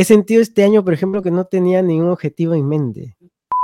he sentido este año, por ejemplo, que no tenía ningún objetivo en mente.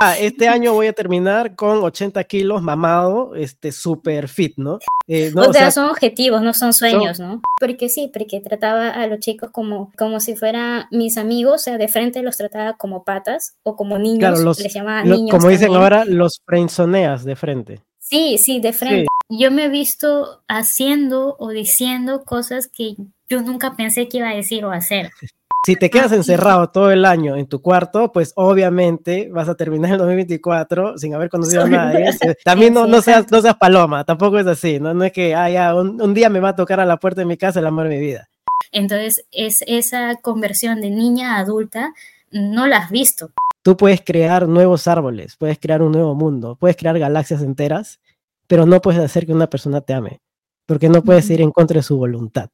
Ah, este año voy a terminar con 80 kilos, mamado, este, super fit, ¿no? Eh, o, sea, son objetivos, no son sueños, ¿no? Porque sí, porque trataba a los chicos como, como si fueran mis amigos, o sea, de frente los trataba como patas o como niños, claro, los, les llamaba niños. Como dicen ahora, los frenzoneas de frente. Sí, sí, de frente. Yo me he visto haciendo o diciendo cosas que yo nunca pensé que iba a decir o hacer. Si te quedas encerrado todo el año en tu cuarto, pues obviamente vas a terminar el 2024 sin haber conocido a nadie. También no, no, seas, no seas paloma, tampoco es así, no, no es que ah, un, día me va a tocar a la puerta de mi casa el amor de mi vida. Entonces, es esa conversión de niña a adulta no la has visto. Tú puedes crear nuevos árboles, puedes crear un nuevo mundo, puedes crear galaxias enteras, pero no puedes hacer que una persona te ame, porque no puedes ir en contra de su voluntad.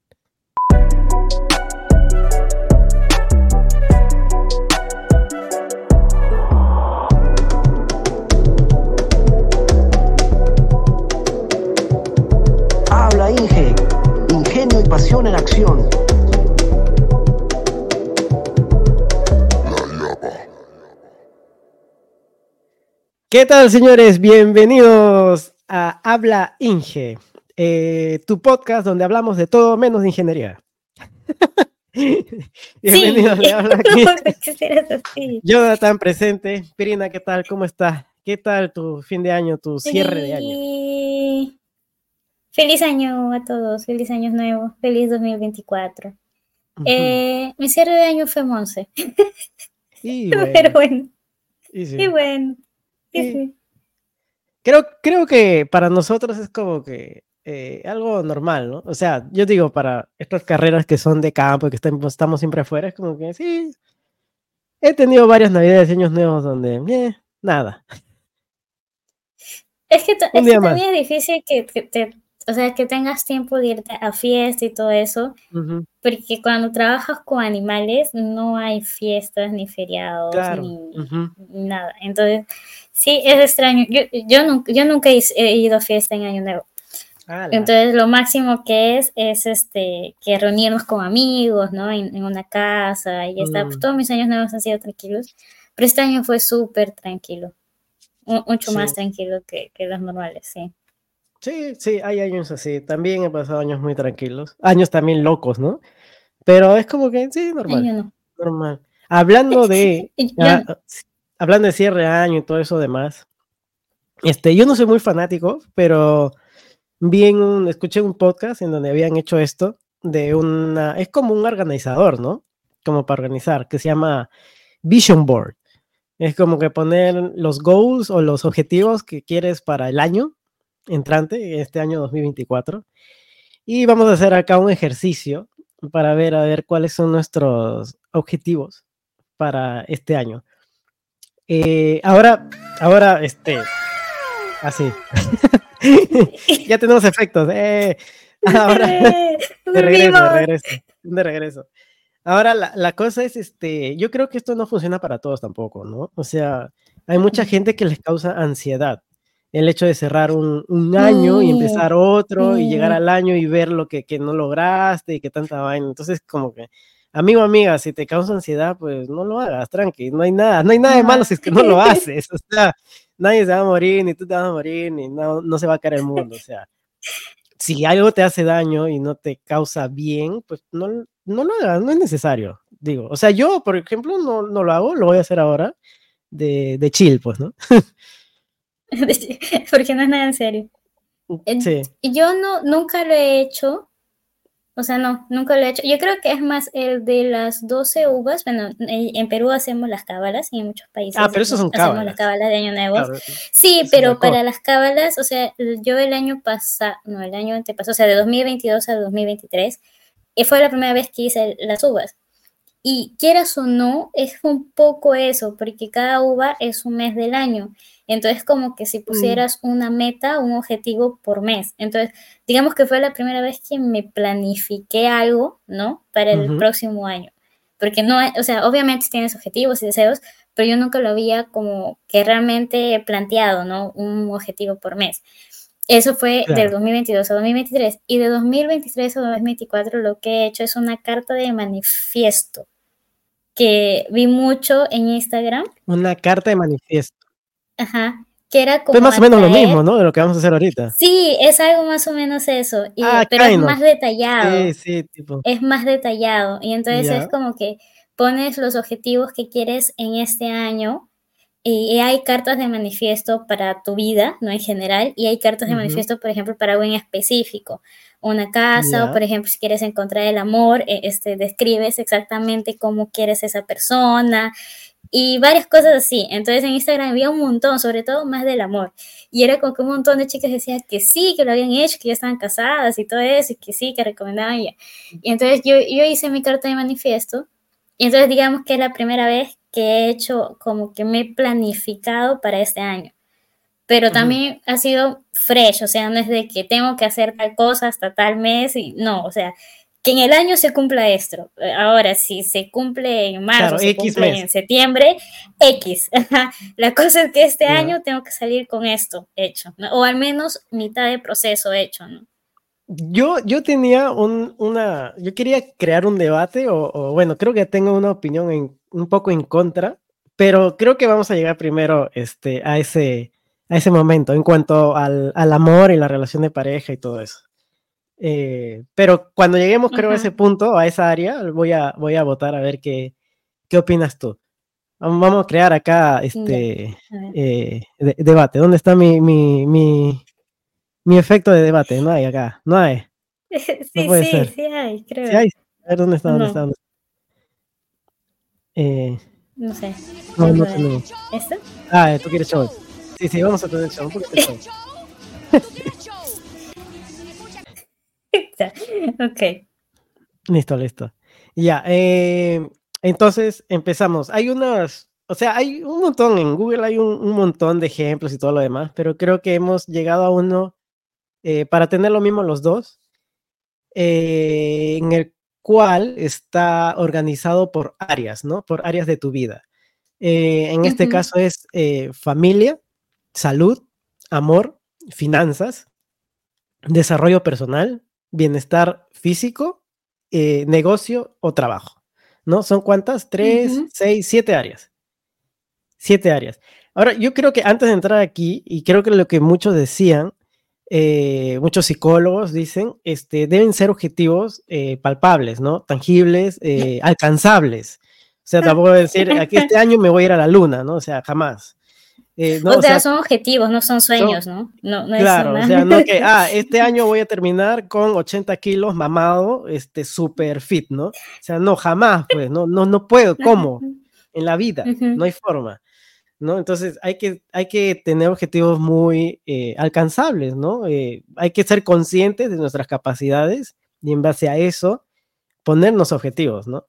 Pasión en acción. ¿Qué tal, señores? Bienvenidos a Habla Inge, eh, tu podcast donde hablamos de todo menos de ingeniería. Bienvenidos sí. a Habla Inge. Jonathan presente. Pirina, ¿qué tal? ¿Cómo estás? ¿Qué tal tu fin de año, tu cierre de año? Feliz año a todos, feliz año nuevo, feliz 2024. Eh, mi cierre de año fue Monse. Pero bueno. Y, bueno. Creo, creo que para nosotros es como que eh, algo normal, ¿no? O sea, yo digo, para estas carreras que son de campo y que estamos, siempre afuera, es como que sí. He tenido varias navidades y años nuevos donde, eh, nada. Es que, es que también es difícil que te, o sea, que tengas tiempo de irte a fiesta y todo eso, porque cuando trabajas con animales no hay fiestas ni feriados ni, nada. Entonces, sí, es extraño. Yo, yo, nunca, yo nunca he ido a fiesta en Año Nuevo. Entonces, lo máximo que es, es este, que reunirnos con amigos, ¿no? En, una casa y ya está. Mm. todos mis años nuevos han sido tranquilos, pero este año fue súper tranquilo. Mucho más tranquilo que, que los normales, sí. Sí, sí, hay años así. También he pasado años muy tranquilos. Años también locos, ¿no? Pero es como que, sí, normal. Normal. Hablando de. Ah, hablando de cierre de año y todo eso demás. Este, yo no soy muy fanático, pero bien escuché un podcast en donde habían hecho esto de una. Es como un organizador, ¿no? Como para organizar, que se llama Vision Board. Es como que poner los goals o los objetivos que quieres para el año entrante, este año 2024. Y vamos a hacer acá un ejercicio para ver a ver cuáles son nuestros objetivos para este año. Eh, ahora, ahora, este, así. ya tenemos efectos. Eh, ahora, de regreso, de regreso, de regreso. Ahora, la, la, cosa es, este, yo creo que esto no funciona para todos tampoco, ¿no? O sea, hay mucha gente que les causa ansiedad el hecho de cerrar un, año y empezar otro y llegar al año y ver lo que, no lograste y que tanta vaina. Entonces, como que, amigo, amiga, si te causa ansiedad, pues no lo hagas, tranqui, no hay nada, no hay nada de malo si es que no lo haces. O sea, nadie se va a morir, ni tú te vas a morir, ni no, no se va a caer el mundo. O sea, si algo te hace daño y no te causa bien, pues no, no lo hagas, no es necesario. Digo, o sea, yo, por ejemplo, no, no lo hago, lo voy a hacer ahora de, de chill, pues, ¿no? porque no es nada en serio. Sí. Yo no, nunca lo he hecho. O sea, no, nunca lo he hecho. Yo creo que es más el de las 12 uvas. Bueno, en Perú hacemos las cábalas y en muchos países ah, pero eso son hacemos las cábalas de Año Nuevo. sí, pero para las cábalas, o sea, yo el año pasado, no, el año antepasado, o sea, de 2022 a 2023, y fue la primera vez que hice las uvas. Y quieras o no, es un poco eso, porque cada uva es un mes del año. Entonces, como que si mm. pusieras una meta, un objetivo por mes. Entonces, digamos que fue la primera vez que me planifiqué algo, ¿no? Para el próximo año. Porque no, o sea, obviamente tienes objetivos y deseos, pero yo nunca lo había como que realmente planteado, ¿no? Un objetivo por mes. Eso fue del 2022 a 2023. Y de 2023 a 2024 lo que he hecho es una carta de manifiesto que vi mucho en Instagram. Una carta de manifiesto. Ajá. Que era como. Es más o menos lo mismo, ¿no? De lo que vamos a hacer ahorita. Sí, es algo más o menos eso. Ah, pero es más detallado. Sí, sí, tipo. Es más detallado. Y entonces es como que pones los objetivos que quieres en este año y hay cartas de manifiesto para tu vida, ¿no? En general, y hay cartas de manifiesto, por ejemplo, para algo en específico. Una casa, o por ejemplo, si quieres encontrar el amor, e, este, describes exactamente cómo quieres esa persona y varias cosas así. Entonces en Instagram había un montón, sobre todo más del amor. Y era como que un montón de chicas decían que sí, que lo habían hecho, que ya estaban casadas y todo eso, y que sí, que recomendaban ya. Y entonces yo, yo hice mi carta de manifiesto. Y entonces digamos que es la primera vez que he hecho, como que me he planificado para este año. Pero también ha sido fresh, o sea, no es de que tengo que hacer tal cosa hasta tal mes, y no, o sea, que en el año se cumpla esto. Ahora, si se cumple en marzo, se cumple en septiembre, X. La cosa es que este año tengo que salir con esto hecho, o al menos mitad de proceso hecho, ¿no? Yo, yo tenía un, una, yo quería crear un debate, o, bueno, creo que tengo una opinión en, un poco en contra, pero creo que vamos a llegar primero este, a, ese, a ese momento en cuanto al, al amor y la relación de pareja y todo eso. Eh, pero cuando lleguemos, creo, a ese punto, a esa área, voy a, voy a votar a ver qué, qué opinas tú. Vamos a crear acá este eh, debate. ¿Dónde está mi, mi, mi, mi efecto de debate, no hay acá, no hay. sí, sí, sí hay, creo. Sí hay. A ver, ¿dónde está? ¿Dónde está? ¿Dónde Eh, no sé. No, no tenemos. ¿Esto? Ah, tú quieres show. Sí, sí, vamos a tener show. Un poquito show. ok. Listo, listo. Ya, eh, entonces empezamos. Hay unas, o sea, hay un montón en Google, hay un, un, montón de ejemplos y todo lo demás, pero creo que hemos llegado a uno eh, para tener lo mismo los dos, eh, en el cual está organizado por áreas, ¿no? Por áreas de tu vida. Eh, en este caso es familia, salud, amor, finanzas, desarrollo personal, bienestar físico, negocio o trabajo. ¿No? ¿Son cuántas? Tres, seis, siete áreas. Siete áreas. Ahora, yo creo que antes de entrar aquí, y creo que lo que muchos decían, eh, muchos psicólogos dicen, este, deben ser objetivos eh, palpables, ¿no? Tangibles, eh, alcanzables. O sea, tampoco decir, aquí este año me voy a ir a la luna, ¿no? O sea, jamás. o, sea, son objetivos, no son sueños, ¿no? no, claro, o sea, no que, ah, este año voy a terminar con 80 kilos mamado, este, super fit, ¿no? O sea, no, jamás, pues, no, no, no puedo, ¿cómo? En la vida, no hay forma. ¿No? Entonces hay que, hay que tener objetivos muy eh, alcanzables, ¿no? Eh, hay que ser conscientes de nuestras capacidades y en base a eso ponernos objetivos, ¿no?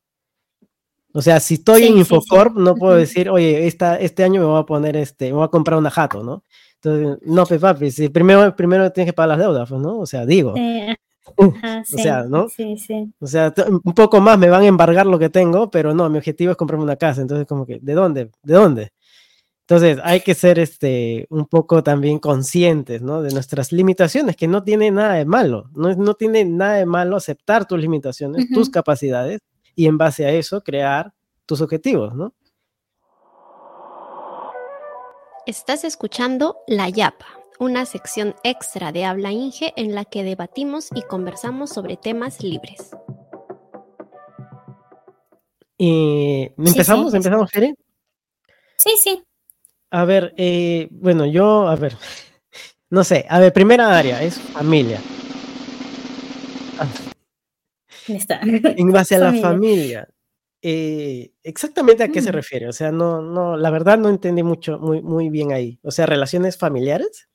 O sea, si estoy en Infocorp, no puedo decir, oye, esta, este año me voy a poner, este, me voy a comprar una jato, ¿no? Entonces, no, pues papi, si primero, primero tienes que pagar las deudas, pues, ¿no? O sea, digo. o sea, ¿no? Sí, sí. O sea, un poco más me van a embargar lo que tengo, pero no, mi objetivo es comprarme una casa. Entonces, como que, ¿de dónde? ¿De dónde? Entonces, hay que ser este, un poco también conscientes ¿no? de nuestras limitaciones, que no tiene nada de malo, no, no tiene nada de malo aceptar tus limitaciones, tus capacidades, y en base a eso crear tus objetivos, ¿no? Estás escuchando La Yapa, una sección extra de Habla Inge en la que debatimos y conversamos sobre temas libres. ¿Y empezamos? ¿Empezamos, Jerry? Sí, sí. A ver, eh, bueno, yo, a ver, no sé, a ver, primera área es familia. Ah. Está. En base a la familia. Eh, exactamente a qué se mm. refiere. O sea, no, no, la verdad no entendí mucho, muy, muy bien ahí. O sea, relaciones familiares.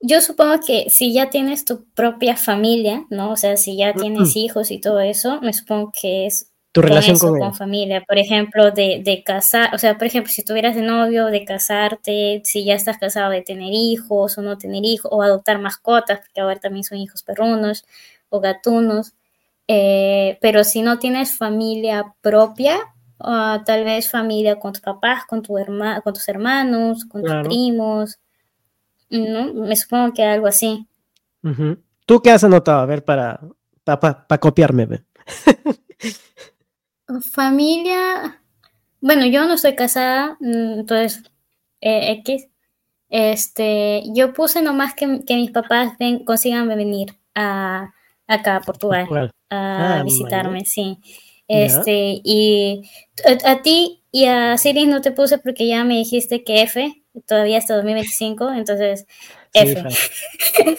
Yo supongo que si ya tienes tu propia familia, ¿no? O sea, si ya tienes hijos y todo eso, me supongo que es tu relación con, con, familia, por ejemplo, de, de, casar, o sea, por ejemplo, si tuvieras de novio, de casarte, si ya estás casado, de tener hijos o no tener hijos, o adoptar mascotas, porque ahora también son hijos perrunos o gatunos, eh, pero si no tienes familia propia, uh, tal vez familia con tus papás, con, tu herma, con tus hermanos, con tus primos, ¿no? Me supongo que algo así. ¿Tú qué has anotado? A ver, para, para, para copiarme. Familia, bueno, yo no estoy casada, mm, entonces, eh, X. Este, yo puse nomás que, que mis papás ven, consigan venir a, acá a Portugal, a ah, visitarme, sí. Este, y a, ti y a Siri no te puse porque ya me dijiste que F, todavía hasta 2025, entonces F.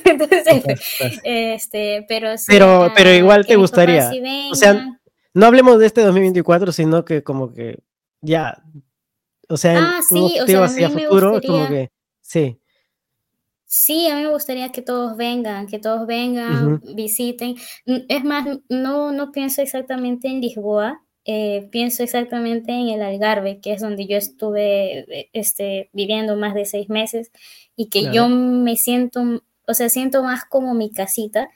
entonces F. Este, pero, pero, pero igual te gustaría. O sea, no hablemos de este 2024, sino que como que ya, o sea, ah, sí, o sea, hacia futuro, como que, sí. Sí, a mí me gustaría que todos vengan, que todos vengan, visiten. Es más, no, no pienso exactamente en Lisboa, eh, pienso exactamente en el Algarve, que es donde yo estuve eh, este, viviendo más de seis meses y que yo me siento, o sea, siento más como mi casita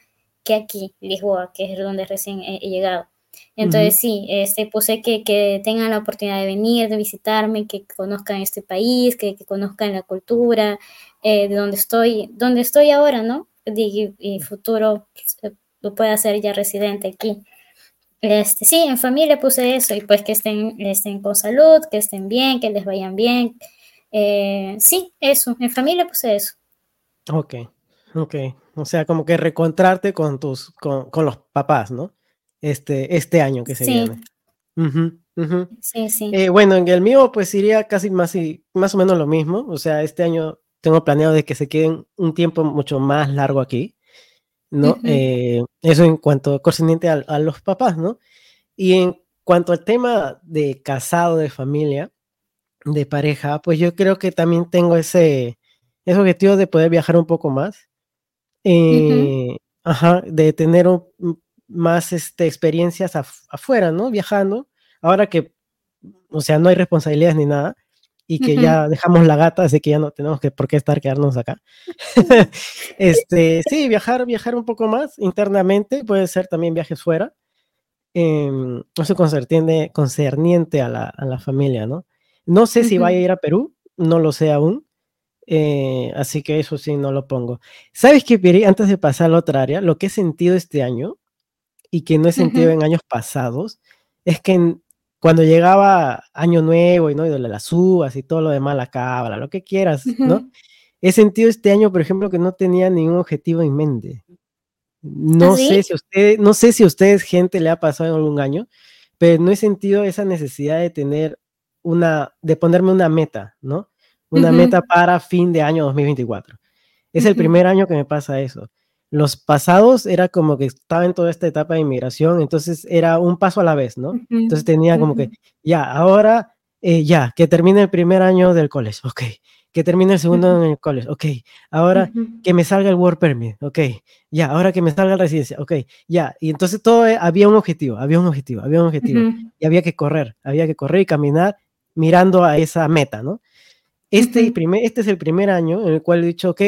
que aquí, Lisboa, que es donde recién he llegado. Entonces sí, este, puse que, que, tengan la oportunidad de venir, de visitarme, que conozcan este país, que, conozcan la cultura, eh, de donde estoy, donde estoy ahora, ¿no? Y, y futuro pues, lo pueda ser ya residente aquí. Este, sí, en familia puse eso y pues que estén, estén con salud, que estén bien, que les vayan bien. Eh, sí, eso, en familia puse eso. Ok, ok. O sea, como que recontrarte con tus, con, con los papás, ¿no? Este, este año que se viene. Sí, sí. Eh, bueno, en el mío pues iría casi más, y, más o menos lo mismo. O sea, este año tengo planeado de que se queden un tiempo mucho más largo aquí, ¿no? Eh, eso en cuanto correspondiente a, a, los papás, ¿no? Y en cuanto al tema de casado, de familia, de pareja, pues yo creo que también tengo ese, ese objetivo de poder viajar un poco más. Eh, ajá, de tener un, más este, experiencias afuera, ¿no? Viajando. Ahora que, o sea, no hay responsabilidades ni nada y que ya dejamos la gata, así que ya no tenemos que por qué estar quedarnos acá. este, sí, viajar, viajar un poco más internamente, puede ser también viajes fuera. Eh, sé, concerniente, concerniente a la, a la familia, ¿no? No sé si vaya a ir a Perú, no lo sé aún. Eh, así que eso sí, no lo pongo. ¿Sabes qué, Piri? Antes de pasar a la otra área, lo que he sentido este año y que no he sentido en años pasados, es que cuando llegaba Año Nuevo y, ¿no? y de las uvas y todo lo demás, la cábala, lo que quieras, ¿no? He sentido este año, por ejemplo, que no tenía ningún objetivo en mente. No ¿Ah, sé si usted, no sé si a ustedes, gente, le ha pasado en algún año, pero no he sentido esa necesidad de tener una, de ponerme una meta, ¿no? Una meta para fin de año 2024. Es el primer año que me pasa eso los pasados era como que estaba en toda esta etapa de inmigración, entonces era un paso a la vez, ¿no? Entonces tenía como que, ya, ahora, eh, ya, que termine el primer año del college, ok, que termine el segundo en el college, ok, ahora que me salga el work permit, ok, ya, ahora que me salga la residencia, ok, ya, y entonces todo eh, había un objetivo, había un objetivo, había un objetivo, y había que correr, había que correr y caminar mirando a esa meta, ¿no? Este, primer, este es el primer año en el cual he dicho, ok,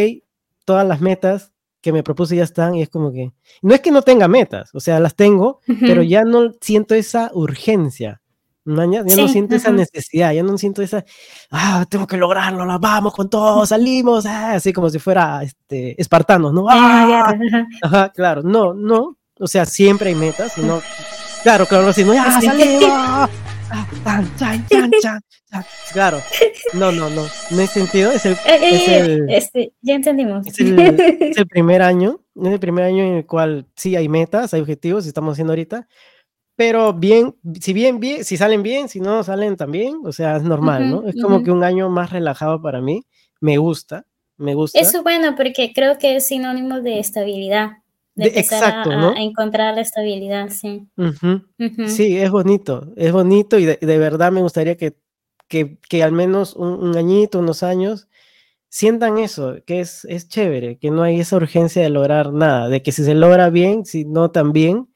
todas las metas que me propuse ya están y es como que, no es que no tenga metas, o sea, las tengo, pero ya no siento esa urgencia, ¿no? ya, no siento esa necesidad, ya no siento esa, ah, tengo que lograrlo, la vamos con todo, salimos, ah", así como si fuera este, espartanos, ¿no? Ah, Ajá, claro, no, no, o sea, siempre hay metas, no, claro, claro, si no, ya salimos. Claro, no, no, no, no es sentido, es el, eh, es eh, el este, ya entendimos. Es el, primer año, es el primer año en el cual sí hay metas, hay objetivos, estamos haciendo ahorita, pero bien, si bien, bien, si salen bien, si no salen también, o sea, es normal, ¿no? Es como que un año más relajado para mí, me gusta, me gusta. Eso es bueno porque creo que es sinónimo de estabilidad de, exacto, a, ¿no? a, encontrar la estabilidad, sí. Sí, es bonito, es bonito y de, verdad me gustaría que, que, que al menos un, añito, unos años, sientan eso, que es, es chévere, que no hay esa urgencia de lograr nada, de que si se logra bien, si no también,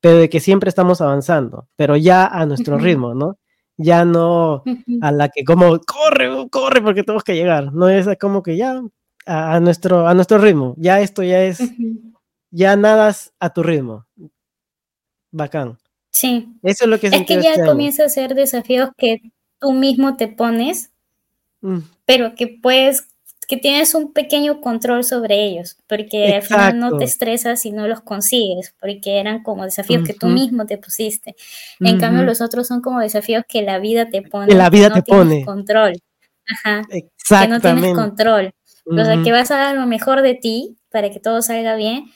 pero de que siempre estamos avanzando, pero ya a nuestro ritmo, ¿no? Ya no a la que como, corre, corre, porque tenemos que llegar, no es como que ya a, nuestro, a nuestro ritmo, ya esto ya es ya nadas a tu ritmo. Bacán. Sí. Eso es lo que Es que ya este comienza a ser desafíos que tú mismo te pones, mm. pero que puedes, que tienes un pequeño control sobre ellos, porque al final no te estresas y no los consigues, porque eran como desafíos que tú mismo te pusiste. En cambio, los otros son como desafíos que la vida te pone. La vida te pone. control. Ajá. Que no tienes control. O sea, que vas a dar lo mejor de ti para que todo salga bien,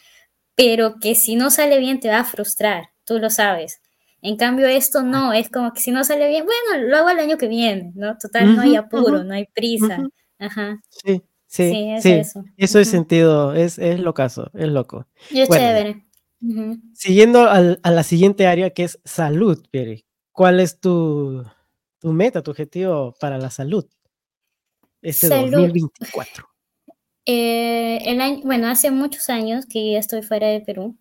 pero que si no sale bien te va a frustrar, tú lo sabes. En cambio, esto no, es como que si no sale bien, bueno, lo hago el año que viene, ¿no? Total, no hay apuro, no hay prisa. Ajá. Sí, sí, sí, eso. Eso es sentido, es, es locazo, es loco. Yo chévere. Siguiendo a la siguiente área que es salud, Piri. ¿Cuál es tu, tu meta, tu objetivo para la salud? Este 2024. Eh, el año, bueno, hace muchos años que ya estoy fuera de Perú,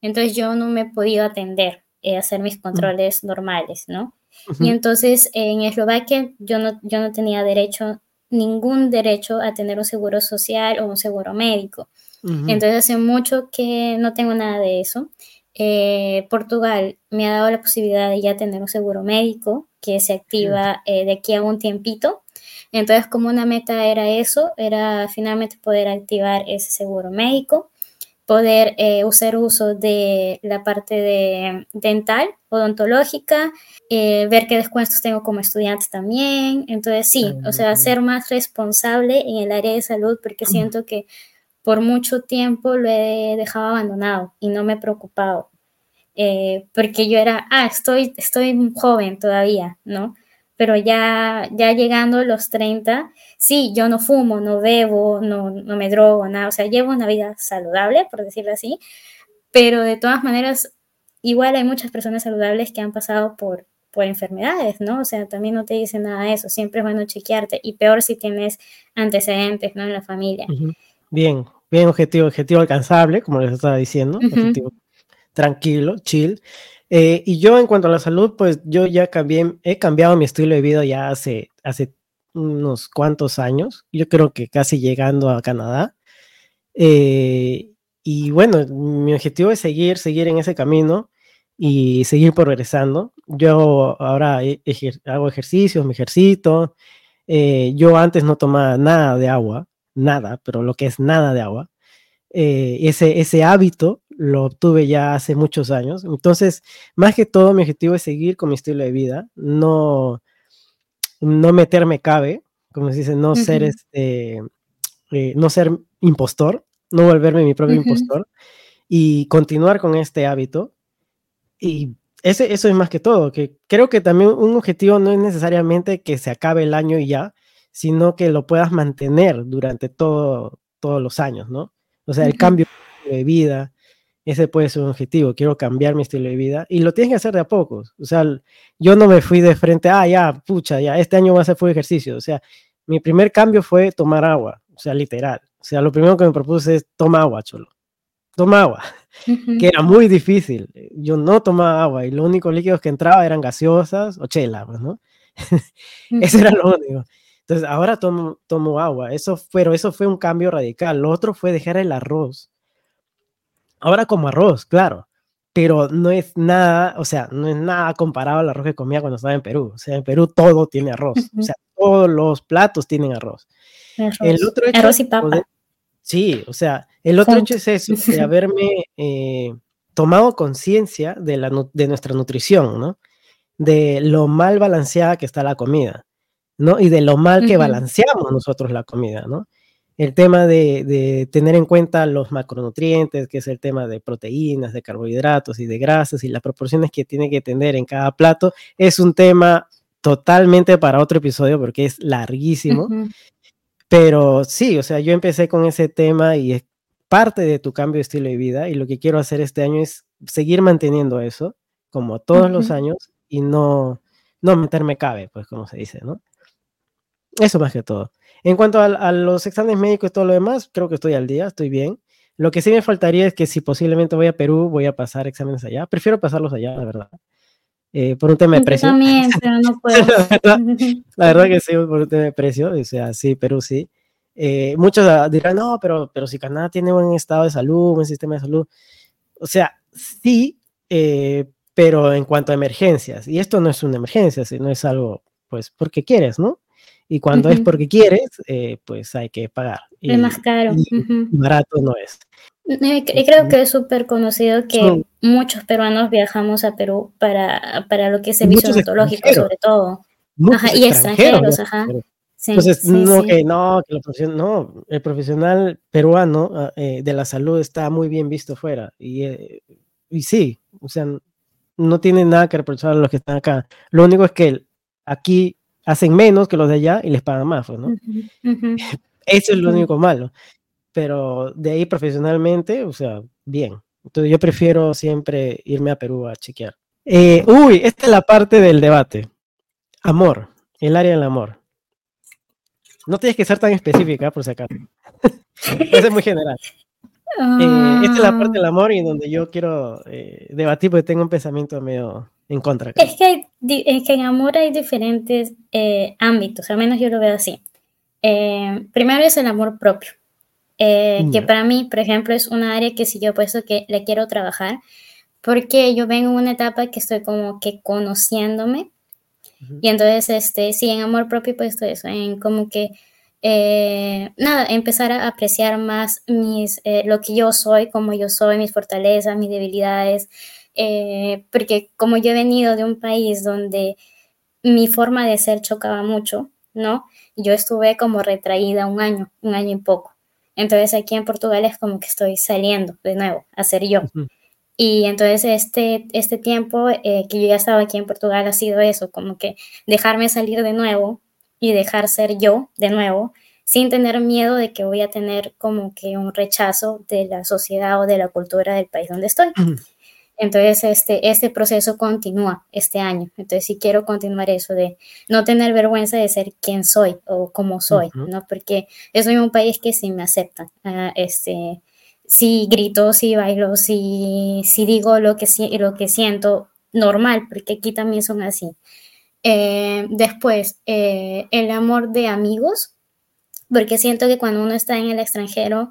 entonces yo no me he podido atender, eh, hacer mis controles normales, ¿no? Y entonces en Eslovaquia yo no, yo no tenía derecho, ningún derecho a tener un seguro social o un seguro médico. Entonces hace mucho que no tengo nada de eso. Eh, Portugal me ha dado la posibilidad de ya tener un seguro médico que se activa de aquí a un tiempito. Entonces, como una meta era eso, era finalmente poder activar ese seguro médico, poder eh, usar uso de la parte de dental, odontológica, eh, ver qué descuentos tengo como estudiante también. Entonces, sí, o sea, ser más responsable en el área de salud porque siento que por mucho tiempo lo he dejado abandonado y no me he preocupado. Eh, porque yo era, ah, estoy, estoy joven todavía, ¿no? Pero ya, ya llegando a los 30, sí, yo no fumo, no bebo, no, no me drogo, nada, o sea, llevo una vida saludable, por decirlo así, pero de todas maneras, igual hay muchas personas saludables que han pasado por, por enfermedades, ¿no? O sea, también no te dicen nada de eso, siempre es bueno chequearte, y peor si tienes antecedentes, ¿no? En la familia. Bien, bien objetivo, objetivo alcanzable, como les estaba diciendo, objetivo tranquilo, chill. Eh, y yo en cuanto a la salud, pues yo ya cambié, he cambiado mi estilo de vida ya hace, hace unos cuantos años, yo creo que casi llegando a Canadá. Eh, y bueno, mi objetivo es seguir, seguir en ese camino y seguir progresando. Yo ahora hago ejercicios, me ejercito. Eh, yo antes no tomaba nada de agua, nada, pero lo que es nada de agua. ese, ese hábito lo obtuve ya hace muchos años. Entonces, más que todo, mi objetivo es seguir con mi estilo de vida, no, no meterme cabe, como se dice, no ser este, eh, no ser impostor, no volverme mi propio impostor y continuar con este hábito. Y ese, eso es más que todo, que creo que también un objetivo no es necesariamente que se acabe el año y ya, sino que lo puedas mantener durante todo, todos los años, ¿no? O sea, el cambio de vida, ese puede ser un objetivo, quiero cambiar mi estilo de vida y lo tienes que hacer de a poco. O sea, yo no me fui de frente, ah, ya, pucha, ya, este año voy a hacer full ejercicio. O sea, mi primer cambio fue tomar agua, o sea, literal. O sea, lo primero que me propuse es toma agua, cholo. Toma agua, que era muy difícil. Yo no tomaba agua y los únicos líquidos que entraba eran gaseosas o chela, pues, ¿no? Eso era lo único. Entonces, ahora tomo, tomo agua. Eso, pero eso fue un cambio radical. Lo otro fue dejar el arroz. Ahora como arroz, claro, pero no es nada, o sea, no es nada comparado al arroz que comía cuando estaba en Perú. O sea, en Perú todo tiene arroz, o sea, todos los platos tienen arroz. El otro hecho arroz y papa. sí, o sea, el otro hecho es eso, de haberme eh, tomado conciencia de, la, de nuestra nutrición, ¿no? De lo mal balanceada que está la comida, ¿no? Y de lo mal que balanceamos nosotros la comida, ¿no? El tema de, tener en cuenta los macronutrientes, que es el tema de proteínas, de carbohidratos y de grasas y las proporciones que tiene que tener en cada plato, es un tema totalmente para otro episodio porque es larguísimo. Pero sí, o sea, yo empecé con ese tema y es parte de tu cambio de estilo de vida y lo que quiero hacer este año es seguir manteniendo eso, como todos los años, y no, no meterme cabe, pues como se dice, ¿no? Eso más que todo. En cuanto a, los exámenes médicos y todo lo demás, creo que estoy al día, estoy bien. Lo que sí me faltaría es que si posiblemente voy a Perú, voy a pasar exámenes allá. Prefiero pasarlos allá, la verdad. Eh, por un tema de precio. también, pero no puedo. la, verdad, que sí, por un tema de precio. O sea, sí, Perú sí. Eh, muchos dirán, no, pero, pero si Canadá tiene buen estado de salud, buen sistema de salud. O sea, sí, eh, pero en cuanto a emergencias, y esto no es una emergencia, sino es algo, pues, porque quieres, ¿no? Y cuando es porque quieres, eh, pues hay que pagar. es más caro. Barato no es. Y creo que es súper conocido que muchos peruanos viajamos a Perú para, para lo que es servicio odontológico, sobre todo. Ajá, y extranjeros, ajá. Entonces, no, que no, que no, el profesional peruano ah, eh, de la salud está muy bien visto fuera. Y, eh, y sí, o sea, no tiene nada que reprochar a los que están acá. Lo único es que aquí hacen menos que los de allá y les pagan más, pues, ¿no? Eso es lo único malo pero de ahí profesionalmente, o sea, bien. Entonces yo prefiero siempre irme a Perú a chequear. Eh, uy, esta es la parte del debate. Amor, el área del amor. No tienes que ser tan específica, por si acaso. Eso es muy general. Eh, esta es la parte del ah. amor y donde yo quiero eh, debatir porque tengo un pensamiento medio en contra. Es que, es que en amor hay diferentes ámbitos, al menos yo lo veo así. primero es el amor propio. Eh, que para mí, por ejemplo, es una área que si yo he puesto que le quiero trabajar, porque yo vengo en una etapa que estoy como que conociéndome, y entonces, este, sí, en amor propio, pues eso, en como que, eh, nada, empezar a apreciar más mis, eh, lo que yo soy, como yo soy, mis fortalezas, mis debilidades, porque como yo he venido de un país donde mi forma de ser chocaba mucho, ¿no? Yo estuve como retraída un año, un año y poco. Entonces aquí en Portugal es como que estoy saliendo de nuevo a ser yo. Y entonces este, este tiempo eh, que yo ya estaba aquí en Portugal ha sido eso, como que dejarme salir de nuevo y dejar ser yo de nuevo, sin tener miedo de que voy a tener como que un rechazo de la sociedad o de la cultura del país donde estoy. Entonces, este, este proceso continúa este año. Entonces, sí quiero continuar eso de no tener vergüenza de ser quien soy o cómo soy, ¿no? Porque es un país que sí me acepta. Ah, este, si grito, si bailo, si, si digo lo que, lo que siento, normal, porque aquí también son así. Eh, después, eh, el amor de amigos, porque siento que cuando uno está en el extranjero,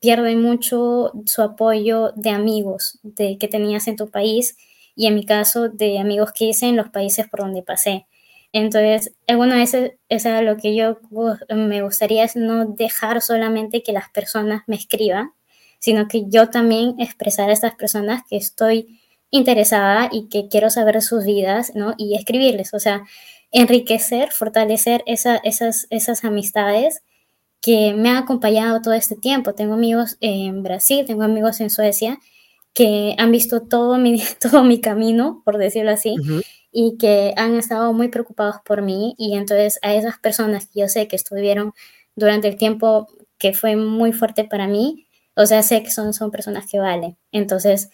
pierde mucho su apoyo de amigos de, que tenías en tu país y en mi caso de amigos que hice en los países por donde pasé. Entonces, es bueno, ese, es lo que yo me gustaría es no dejar solamente que las personas me escriban, sino que yo también expresar a estas personas que estoy interesada y que quiero saber sus vidas, ¿no? Y escribirles, o sea, enriquecer, fortalecer esa, esas, esas amistades que me han acompañado todo este tiempo. Tengo amigos en Brasil, tengo amigos en Suecia que han visto todo mi, todo mi camino, por decirlo así, y que han estado muy preocupados por mí. Y entonces a esas personas que yo sé que estuvieron durante el tiempo que fue muy fuerte para mí, o sea, sé que son, son personas que valen. Entonces,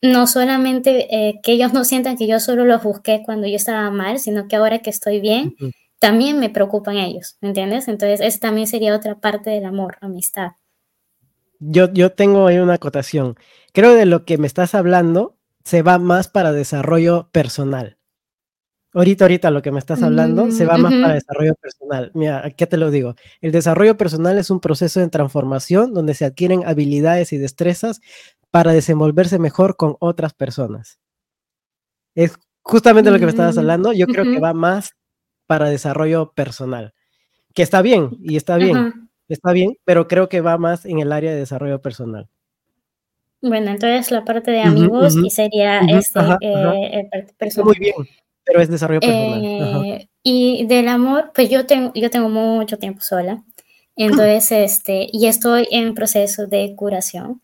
no solamente eh, que ellos no sientan que yo solo los busqué cuando yo estaba mal, sino que ahora que estoy bien, también me preocupan ellos, ¿me entiendes? Entonces, esa también sería otra parte del amor, amistad. Yo, yo tengo ahí una acotación. Creo que de lo que me estás hablando se va más para desarrollo personal. Ahorita, ahorita lo que me estás hablando se va más para desarrollo personal. Mira, ¿qué te lo digo? El desarrollo personal es un proceso de transformación donde se adquieren habilidades y destrezas para desenvolverse mejor con otras personas. Es justamente lo que me estabas mm, hablando. Yo creo que va más para desarrollo personal, que está bien y está bien, está bien, pero creo que va más en el área de desarrollo personal. Bueno, entonces la parte de amigos y sería este, eh, personal. Muy bien, pero es desarrollo personal. Eh, y del amor, pues yo tengo, yo tengo mucho tiempo sola, entonces, este, y estoy en proceso de curación.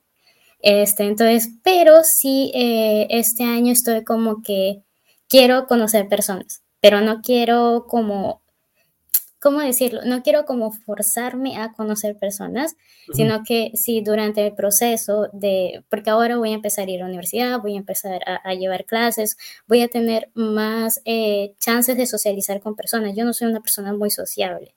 Este, entonces, pero sí, eh, este año estoy como que quiero conocer personas pero no quiero como, ¿cómo decirlo? No quiero como forzarme a conocer personas, sino que si durante el proceso de, porque ahora voy a empezar a ir a la universidad, voy a empezar a, llevar clases, voy a tener más eh, chances de socializar con personas. Yo no soy una persona muy sociable,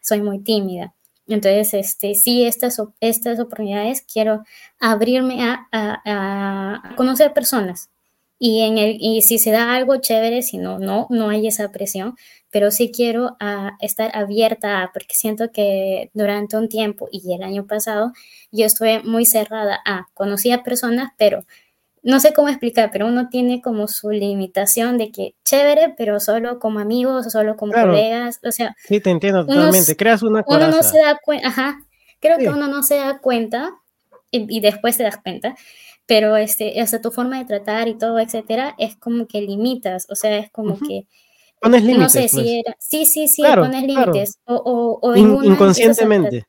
soy muy tímida. Entonces, este, sí, estas, estas oportunidades quiero abrirme a, a conocer personas, y, en el, y si se da algo chévere, si no, no, no hay esa presión, pero sí quiero ah, estar abierta porque siento que durante un tiempo y el año pasado yo estuve muy cerrada a, conocía personas, pero no sé cómo explicar, pero uno tiene como su limitación de que chévere, pero solo como amigos o solo como colegas, o sea. Sí, te entiendo totalmente, creas una Uno no se da cuenta, ajá, creo que uno no se da cuenta y, después te das cuenta, pero este, hasta tu forma de tratar y todo, etcétera, es como que limitas, o sea, es como que... Pones límites. No sé si pues. era... Sí, sí, sí, pones límites. O, o, inconscientemente.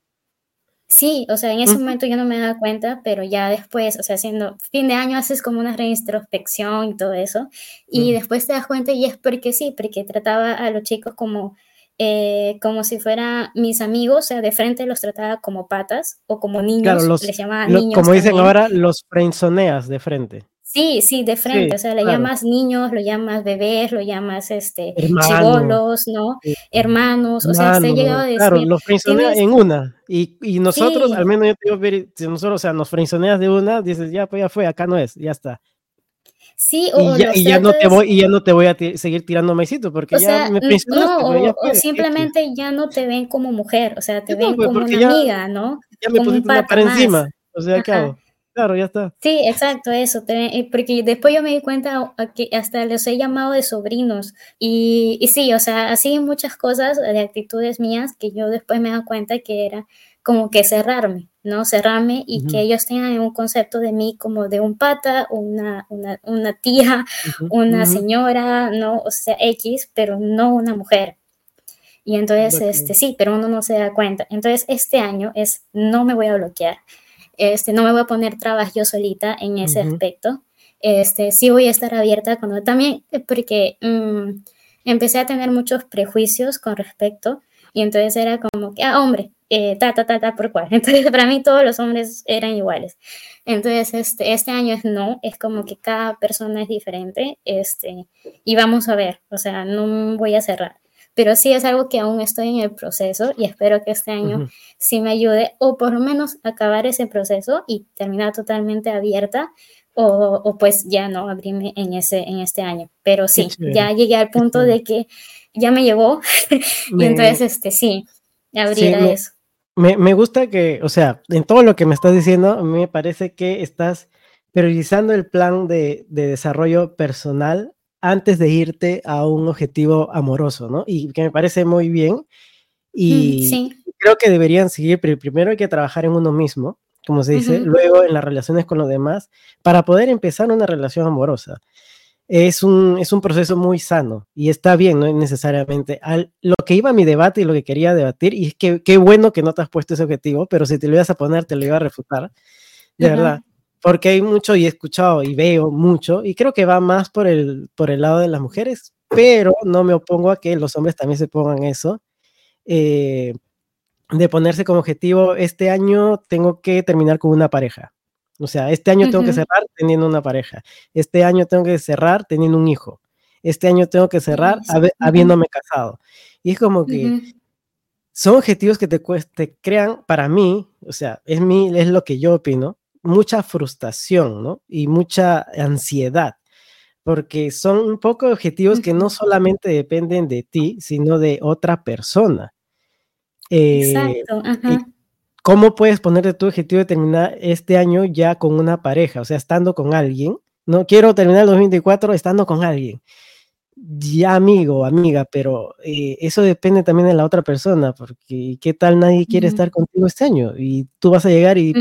Sí, o sea, en ese momento yo no me daba cuenta, pero ya después, o sea, haciendo fin de año haces como una reintrospección y todo eso, y después te das cuenta y es porque sí, porque trataba a los chicos como, eh, como si fueran mis amigos, o sea, de frente los trataba como patas o como niños, les llamaba niños. Como dicen ahora, los frenzoneas de frente. Sí, sí, de frente, o sea, le llamas niños, lo llamas bebés, lo llamas este chivolos, ¿no? Hermanos, o sea, se ha llegado a decir. Claro, los frenzoneas en una. Y, y nosotros, al menos yo te digo, si nosotros, o sea, nos frenzoneas de una, dices, ya, pues ya fue, acá no es, ya está. Sí, o y ya, y ya no te voy y ya no te voy a seguir tirando maicitos porque ya me no, o, simplemente ya no te ven como mujer, o sea, te ven pues, como una amiga, ¿no? Ya me pusiste una para encima, o sea, ¿qué hago? Claro, ya está. Sí, exacto, eso. Eh, porque después yo me di cuenta que hasta los he llamado de sobrinos. Y, y sí, o sea, así muchas cosas de actitudes mías que yo después me he dado cuenta que era como que cerrarme, ¿no? Cerrarme y que ellos tengan un concepto de mí como de un pata, una, una, una tía, una señora, ¿no? O sea, X, pero no una mujer. Y entonces, este, sí, pero uno no se da cuenta. Entonces, este año es, no me voy a bloquear este, no me voy a poner trabas yo solita en ese aspecto. Este, sí voy a estar abierta cuando también, eh, porque mm, empecé a tener muchos prejuicios con respecto y entonces era como que, ah, hombre, eh, ta, ta, ta, ta, por cual. Entonces para mí todos los hombres eran iguales. Entonces este, este año es no, es como que cada persona es diferente este, y vamos a ver, o sea, no voy a cerrar pero sí es algo que aún estoy en el proceso y espero que este año sí me ayude o por lo menos acabar ese proceso y terminar totalmente abierta o, pues ya no abrirme en, ese, en este año. Pero sí, ya llegué al punto de que ya me llegó y entonces este, sí, abrir a eso. Me, me, gusta que, o sea, en todo lo que me estás diciendo, a mí me parece que estás priorizando el plan de, de desarrollo personal antes de irte a un objetivo amoroso, ¿no? Y que me parece muy bien. Y creo que deberían seguir, pero primero hay que trabajar en uno mismo, como se dice, luego en las relaciones con los demás, para poder empezar una relación amorosa. Es un, es un proceso muy sano y está bien, no es necesariamente al, lo que iba a mi debate y lo que quería debatir, y es que qué bueno que no te has puesto ese objetivo, pero si te lo ibas a poner, te lo iba a refutar, de verdad porque hay mucho y he escuchado y veo mucho y creo que va más por el, por el lado de las mujeres, pero no me opongo a que los hombres también se pongan eso, eh, de ponerse como objetivo, este año tengo que terminar con una pareja. O sea, este año tengo que cerrar teniendo una pareja. Este año tengo que cerrar teniendo un hijo. Este año tengo que cerrar habiéndome casado. Y es como que son objetivos que te, te crean, para mí, o sea, es, mi, es lo que yo opino, mucha frustración, ¿no? Y mucha ansiedad, porque son un poco objetivos que no solamente dependen de ti, sino de otra persona. Exacto, eh, ¿Cómo puedes ponerte tu objetivo de terminar este año ya con una pareja? O sea, estando con alguien. No quiero terminar el 2024 estando con alguien ya amigo, amiga, pero eh, eso depende también de la otra persona, porque qué tal nadie quiere estar contigo este año y tú vas a llegar y,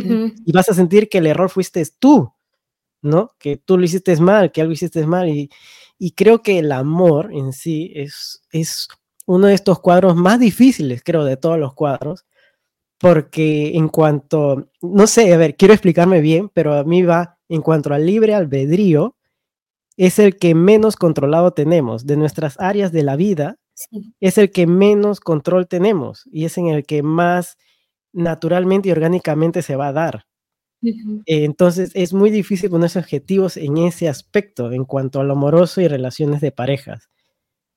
vas a sentir que el error fuiste tú, ¿no? Que tú lo hiciste mal, que algo hiciste mal y, y creo que el amor en sí es, es uno de estos cuadros más difíciles, creo, de todos los cuadros, porque en cuanto, no sé, a ver, quiero explicarme bien, pero a mí va en cuanto al libre albedrío, es el que menos controlado tenemos. De nuestras áreas de la vida, es el que menos control tenemos y es en el que más naturalmente y orgánicamente se va a dar. entonces es muy difícil ponerse objetivos en ese aspecto en cuanto a lo amoroso y relaciones de parejas,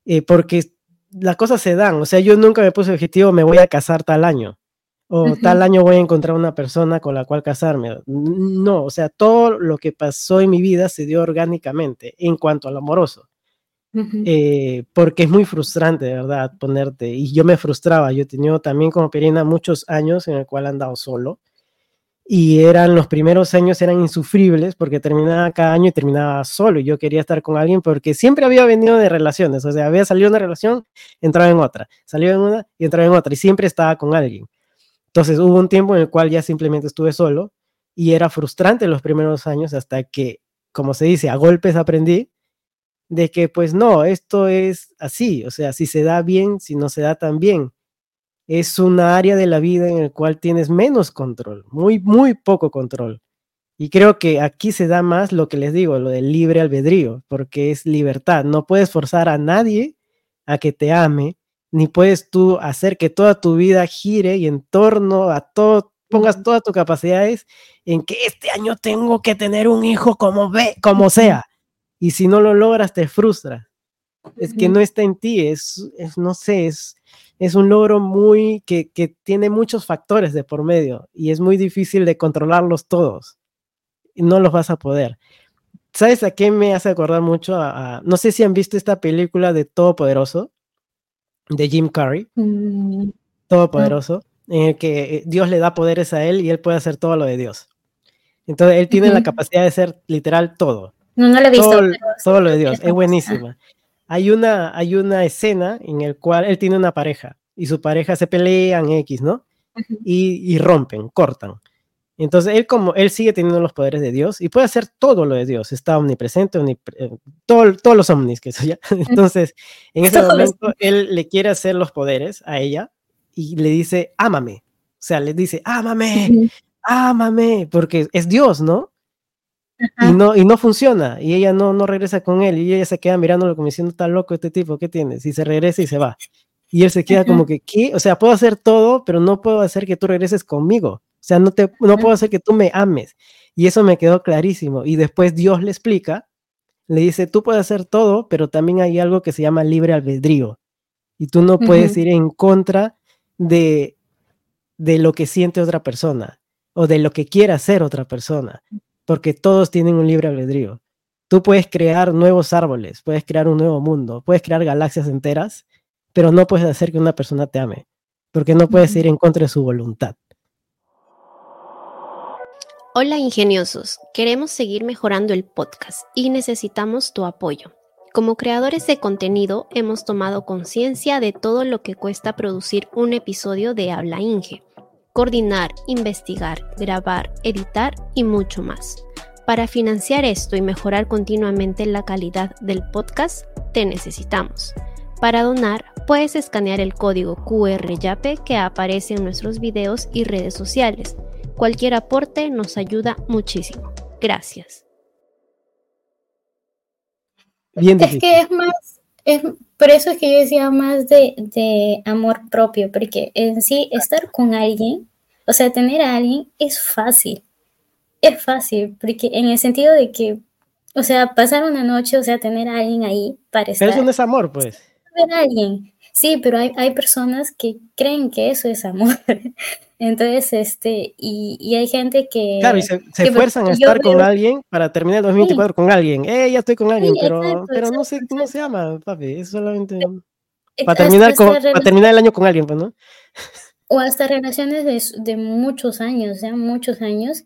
eh, porque las cosas se dan, o sea, yo nunca me puse objetivo, me voy a casar tal año o tal año voy a encontrar una persona con la cual casarme. No, o sea, todo lo que pasó en mi vida se dio orgánicamente en cuanto al amoroso. Eh, porque es muy frustrante, de verdad, ponerte. Y yo me frustraba. Yo he tenido también como Perina muchos años en el cual he andado solo. y eran los primeros años eran insufribles porque terminaba cada año y terminaba solo y yo quería estar con alguien porque siempre había venido de relaciones, o sea, había salido de una relación, entraba en otra, salió en una y entraba en otra y siempre estaba con alguien. Entonces hubo un tiempo en el cual ya simplemente estuve solo y era frustrante los primeros años hasta que, como se dice, a golpes aprendí de que pues no, esto es así, o sea, si se da bien, si no se da tan bien es una área de la vida en el cual tienes menos control, muy, muy poco control. Y creo que aquí se da más lo que les digo, lo del libre albedrío, porque es libertad. No puedes forzar a nadie a que te ame, ni puedes tú hacer que toda tu vida gire y en torno a todo, pongas todas tus capacidades en que este año tengo que tener un hijo como ve, como sea. Y si no lo logras, te frustras. Es que no está en ti, es, es no sé, es, es un logro muy que, tiene muchos factores de por medio y es muy difícil de controlarlos todos. No los vas a poder. ¿Sabes a qué me hace acordar mucho? A, no sé si han visto esta película de Todopoderoso de Jim Carrey. Mm, Todopoderoso, en el que eh, Dios le da poderes a él y él puede hacer todo lo de Dios. Entonces él tiene la capacidad de ser literal todo. No, no lo he visto. Todo, todo lo de Dios. Es buenísima hay una, hay una escena en el cual él tiene una pareja y su pareja se pelean X, ¿no? y, rompen, cortan. Entonces él como él sigue teniendo los poderes de Dios y puede hacer todo lo de Dios, está omnipresente, eh, todos los omnis que soy Entonces, en ese momento él le quiere hacer los poderes a ella y le dice, "Ámame." O sea, le dice, "Ámame." Ámame, porque es Dios, ¿no? y no, y no funciona, y ella no, no regresa con él, y ella se queda mirándolo como diciendo, está loco este tipo, ¿qué tienes? Y se regresa y se va. Y él se queda como que, ¿qué? O sea, puedo hacer todo, pero no puedo hacer que tú regreses conmigo. O sea, no, te, no puedo hacer que tú me ames. Y eso me quedó clarísimo. Y después Dios le explica, le dice, tú puedes hacer todo, pero también hay algo que se llama libre albedrío. Y tú no puedes ir en contra de, de lo que siente otra persona o de lo que quiera hacer otra persona porque todos tienen un libre albedrío. Tú puedes crear nuevos árboles, puedes crear un nuevo mundo, puedes crear galaxias enteras, pero no puedes hacer que una persona te ame, porque no puedes ir en contra de su voluntad. Hola ingeniosos, queremos seguir mejorando el podcast y necesitamos tu apoyo. Como creadores de contenido hemos tomado conciencia de todo lo que cuesta producir un episodio de Habla Inge coordinar, investigar, grabar, editar y mucho más. Para financiar esto y mejorar continuamente la calidad del podcast, te necesitamos. Para donar, puedes escanear el código QR YAPE que aparece en nuestros videos y redes sociales. Cualquier aporte nos ayuda muchísimo. Gracias. es que es más, por eso es que yo decía más de, de, amor propio, porque en sí estar con alguien, o sea, tener a alguien es fácil, es fácil, porque en el sentido de que, o sea, pasar una noche, o sea, tener a alguien ahí para estar. Pero eso no es amor, pues. Tener a alguien. Sí, pero hay, hay personas que creen que eso es amor. Entonces, este, y, y, hay gente que... Claro, y se, se esfuerzan a estar con alguien para terminar el 2024 con alguien. Eh, ya estoy con alguien, pero, pero no sé cómo se llama, papi, es solamente... Para terminar, con, para terminar el año con alguien, pues, ¿no? O hasta relaciones de, de muchos años, ya muchos años,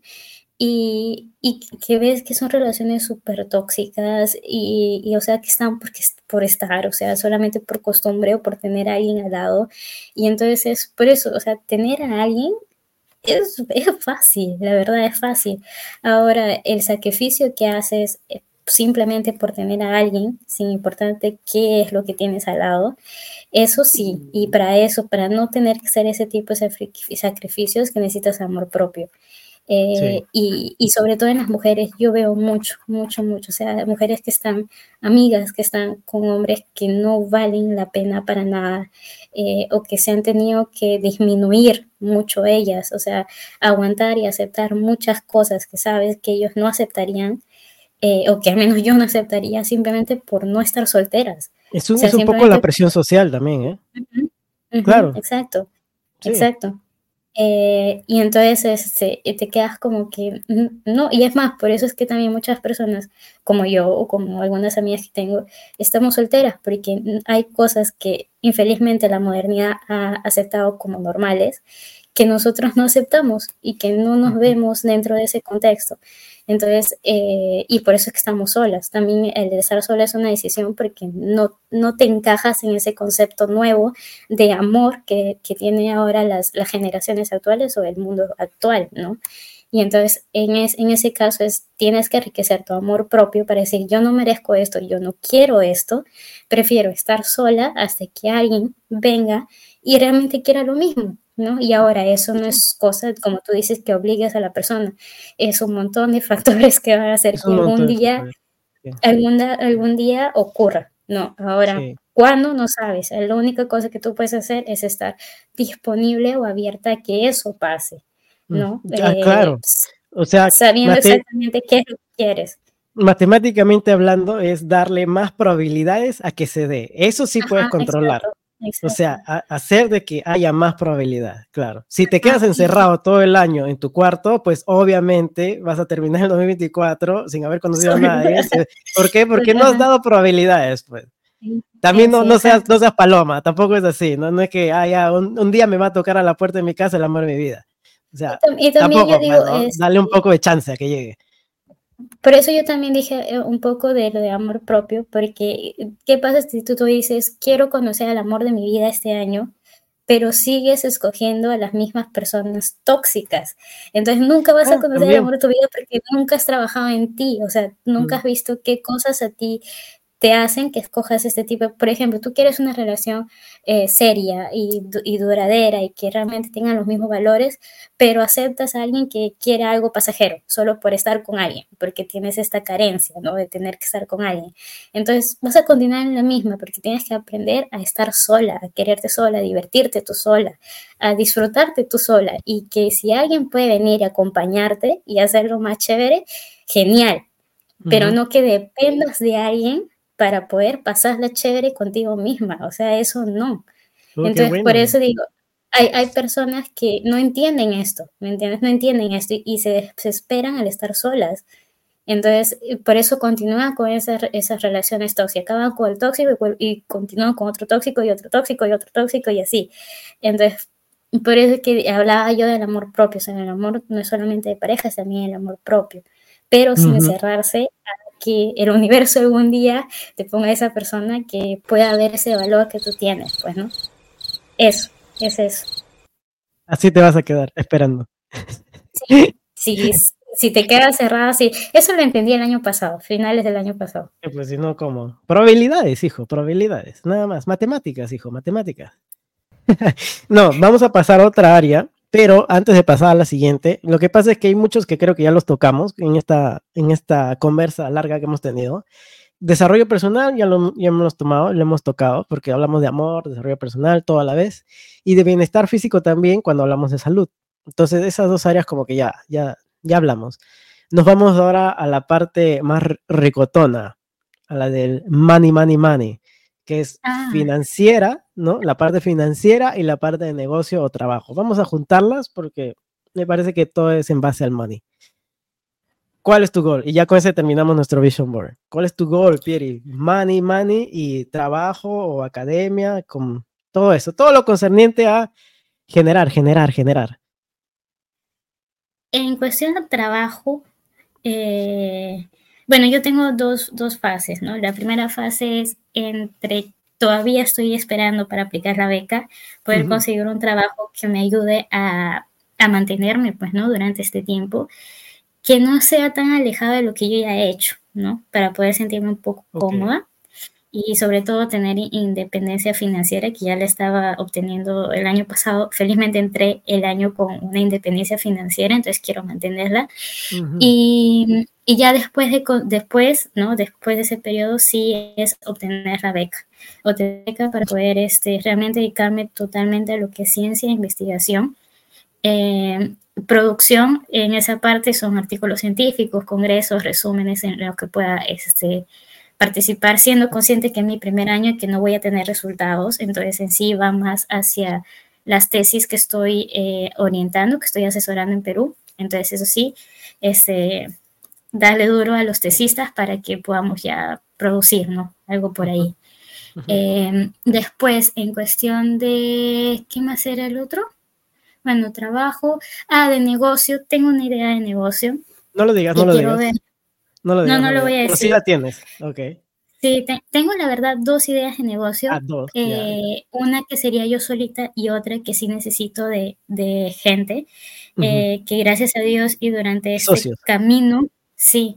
y, y, que ves que son relaciones súper tóxicas y, y, o sea, que están porque, por estar, o sea, solamente por costumbre o por tener a alguien al lado. Y entonces es por eso, o sea, tener a alguien es, es fácil, la verdad es fácil. Ahora, el sacrificio que haces eh, simplemente por tener a alguien, sin importarte qué es lo que tienes al lado, eso sí, y para eso, para no tener que hacer ese tipo de sacrificios, que necesitas amor propio. Eh, y, y, sobre todo en las mujeres, yo veo mucho, mucho, mucho. O sea, mujeres que están, amigas que están con hombres que no valen la pena para nada eh, o que se han tenido que disminuir mucho ellas. O sea, aguantar y aceptar muchas cosas que sabes que ellos no aceptarían eh, o que al menos yo no aceptaría simplemente por no estar solteras. Es un, es un poco la presión social también, ¿eh? claro. Exacto, exacto. Eh, y entonces este, te quedas como que, no, y es más, por eso es que también muchas personas como yo o como algunas amigas que tengo, estamos solteras, porque hay cosas que infelizmente la modernidad ha aceptado como normales, que nosotros no aceptamos y que no nos vemos dentro de ese contexto. Entonces, eh, y por eso es que estamos solas. También el estar sola es una decisión porque no, no te encajas en ese concepto nuevo de amor que, que tienen ahora las, las generaciones actuales o el mundo actual, ¿no? Y entonces en, en ese caso es, tienes que enriquecer tu amor propio para decir, yo no merezco esto, yo no quiero esto, prefiero estar sola hasta que alguien venga y realmente quiera lo mismo. ¿no? Y ahora eso no es cosa, como tú dices, que obligues a la persona, es un montón de factores que van a hacer que algún día, algún, algún, día ocurra, ¿no? Ahora, ¿cuándo? No sabes, la única cosa que tú puedes hacer es estar disponible o abierta a que eso pase, ¿no? Ah, claro, o sea, sabiendo exactamente qué quieres matemáticamente hablando, es darle más probabilidades a que se dé. Eso sí puedes controlar. O sea, hacer de que haya más probabilidad, claro. Si te quedas encerrado todo el año en tu cuarto, pues obviamente vas a terminar el 2024 sin haber conocido a nadie. ¿Por qué? Porque no has dado probabilidades, pues. También no, no, seas, no seas paloma, tampoco es así, no, no es que haya un, día me va a tocar a la puerta de mi casa el amor de mi vida. O sea, tampoco, dale un poco de chance a que llegue. Por eso yo también dije eh, un poco de lo de amor propio, porque ¿qué pasa si tú, tú dices, quiero conocer el amor de mi vida este año, pero sigues escogiendo a las mismas personas tóxicas? Entonces nunca vas a ah, conocer el amor de tu vida porque nunca has trabajado en ti, o sea, nunca mm. has visto qué cosas a ti te hacen que escojas este tipo. Por ejemplo, tú quieres una relación eh, seria y, duradera y que realmente tengan los mismos valores, pero aceptas a alguien que quiere algo pasajero, solo por estar con alguien, porque tienes esta carencia, ¿no? De tener que estar con alguien. Entonces, vas a continuar en la misma, porque tienes que aprender a estar sola, a quererte sola, a divertirte tú sola, a disfrutarte tú sola. Y que si alguien puede venir a acompañarte y hacerlo más chévere, genial. Pero no que dependas de alguien para poder pasarla chévere contigo misma. O sea, eso no. Oh, Entonces, por eso digo, hay, hay, personas que no entienden esto, ¿me entiendes? No entienden esto y, se desesperan al estar solas. Entonces, por eso continúan con esas, esas relaciones tóxicas, acaban con el tóxico y, continúan con otro tóxico y otro tóxico y otro tóxico y así. Entonces, por eso es que hablaba yo del amor propio, o sea, el amor no es solamente de pareja, es también el amor propio, pero sin cerrarse a que el universo algún día te ponga a esa persona que pueda ver ese valor que tú tienes, pues, ¿no? Eso, es eso. Así te vas a quedar, esperando. Sí, si te quedas cerrada, sí. Eso lo entendí el año pasado, finales del año pasado. Pues si no, ¿cómo? Probabilidades, hijo, probabilidades, nada más. Matemáticas, hijo, matemáticas. no, vamos a pasar a otra área pero antes de pasar a la siguiente, lo que pasa es que hay muchos que creo que ya los tocamos en esta, en esta conversa larga que hemos tenido. Desarrollo personal ya lo ya hemos tomado, lo hemos tocado, porque hablamos de amor, desarrollo personal, todo a la vez, y de bienestar físico también cuando hablamos de salud. Entonces, esas dos áreas como que ya, ya, ya hablamos. Nos vamos ahora a la parte más ricotona, a la del money, money, money que es ah. financiera, ¿no? La parte financiera y la parte de negocio o trabajo. Vamos a juntarlas porque me parece que todo es en base al money. ¿Cuál es tu gol? Y ya con ese terminamos nuestro vision board. ¿Cuál es tu gol, Pieri? Money, money y trabajo o academia, con todo eso, todo lo concerniente a generar, generar, generar. En cuestión de trabajo, eh, bueno, yo tengo dos, dos fases, ¿no? La primera fase es entre todavía estoy esperando para aplicar la beca, poder conseguir un trabajo que me ayude a, a, mantenerme, pues, ¿no? Durante este tiempo, que no sea tan alejado de lo que yo ya he hecho, ¿no? Para poder sentirme un poco cómoda y sobre todo tener independencia financiera que ya la estaba obteniendo el año pasado. Felizmente entré el año con una independencia financiera, entonces quiero mantenerla. y, y, ya después de después, ¿no? Después de ese periodo sí es obtener la beca. Obtener beca para poder este, realmente dedicarme totalmente a lo que es ciencia e investigación. Eh, producción en esa parte son artículos científicos, congresos, resúmenes en lo que pueda este, participar siendo consciente que es mi primer año que no voy a tener resultados, entonces en sí va más hacia las tesis que estoy eh, orientando, que estoy asesorando en Perú. Entonces, eso sí, este, darle duro a los tesistas para que podamos ya producir. Algo por ahí. Em, después, en cuestión de, ¿qué más era el otro? Bueno, trabajo. Ah, de negocio. Tengo una idea de negocio. No lo digas, no lo digas. No lo digas. No, no, lo voy a decir. sí la tienes, ok. Sí, tengo la verdad dos ideas de negocio. Ah, dos, eh, una que sería yo solita y otra que sí necesito de, gente, eh, que gracias a Dios y durante este camino, sí,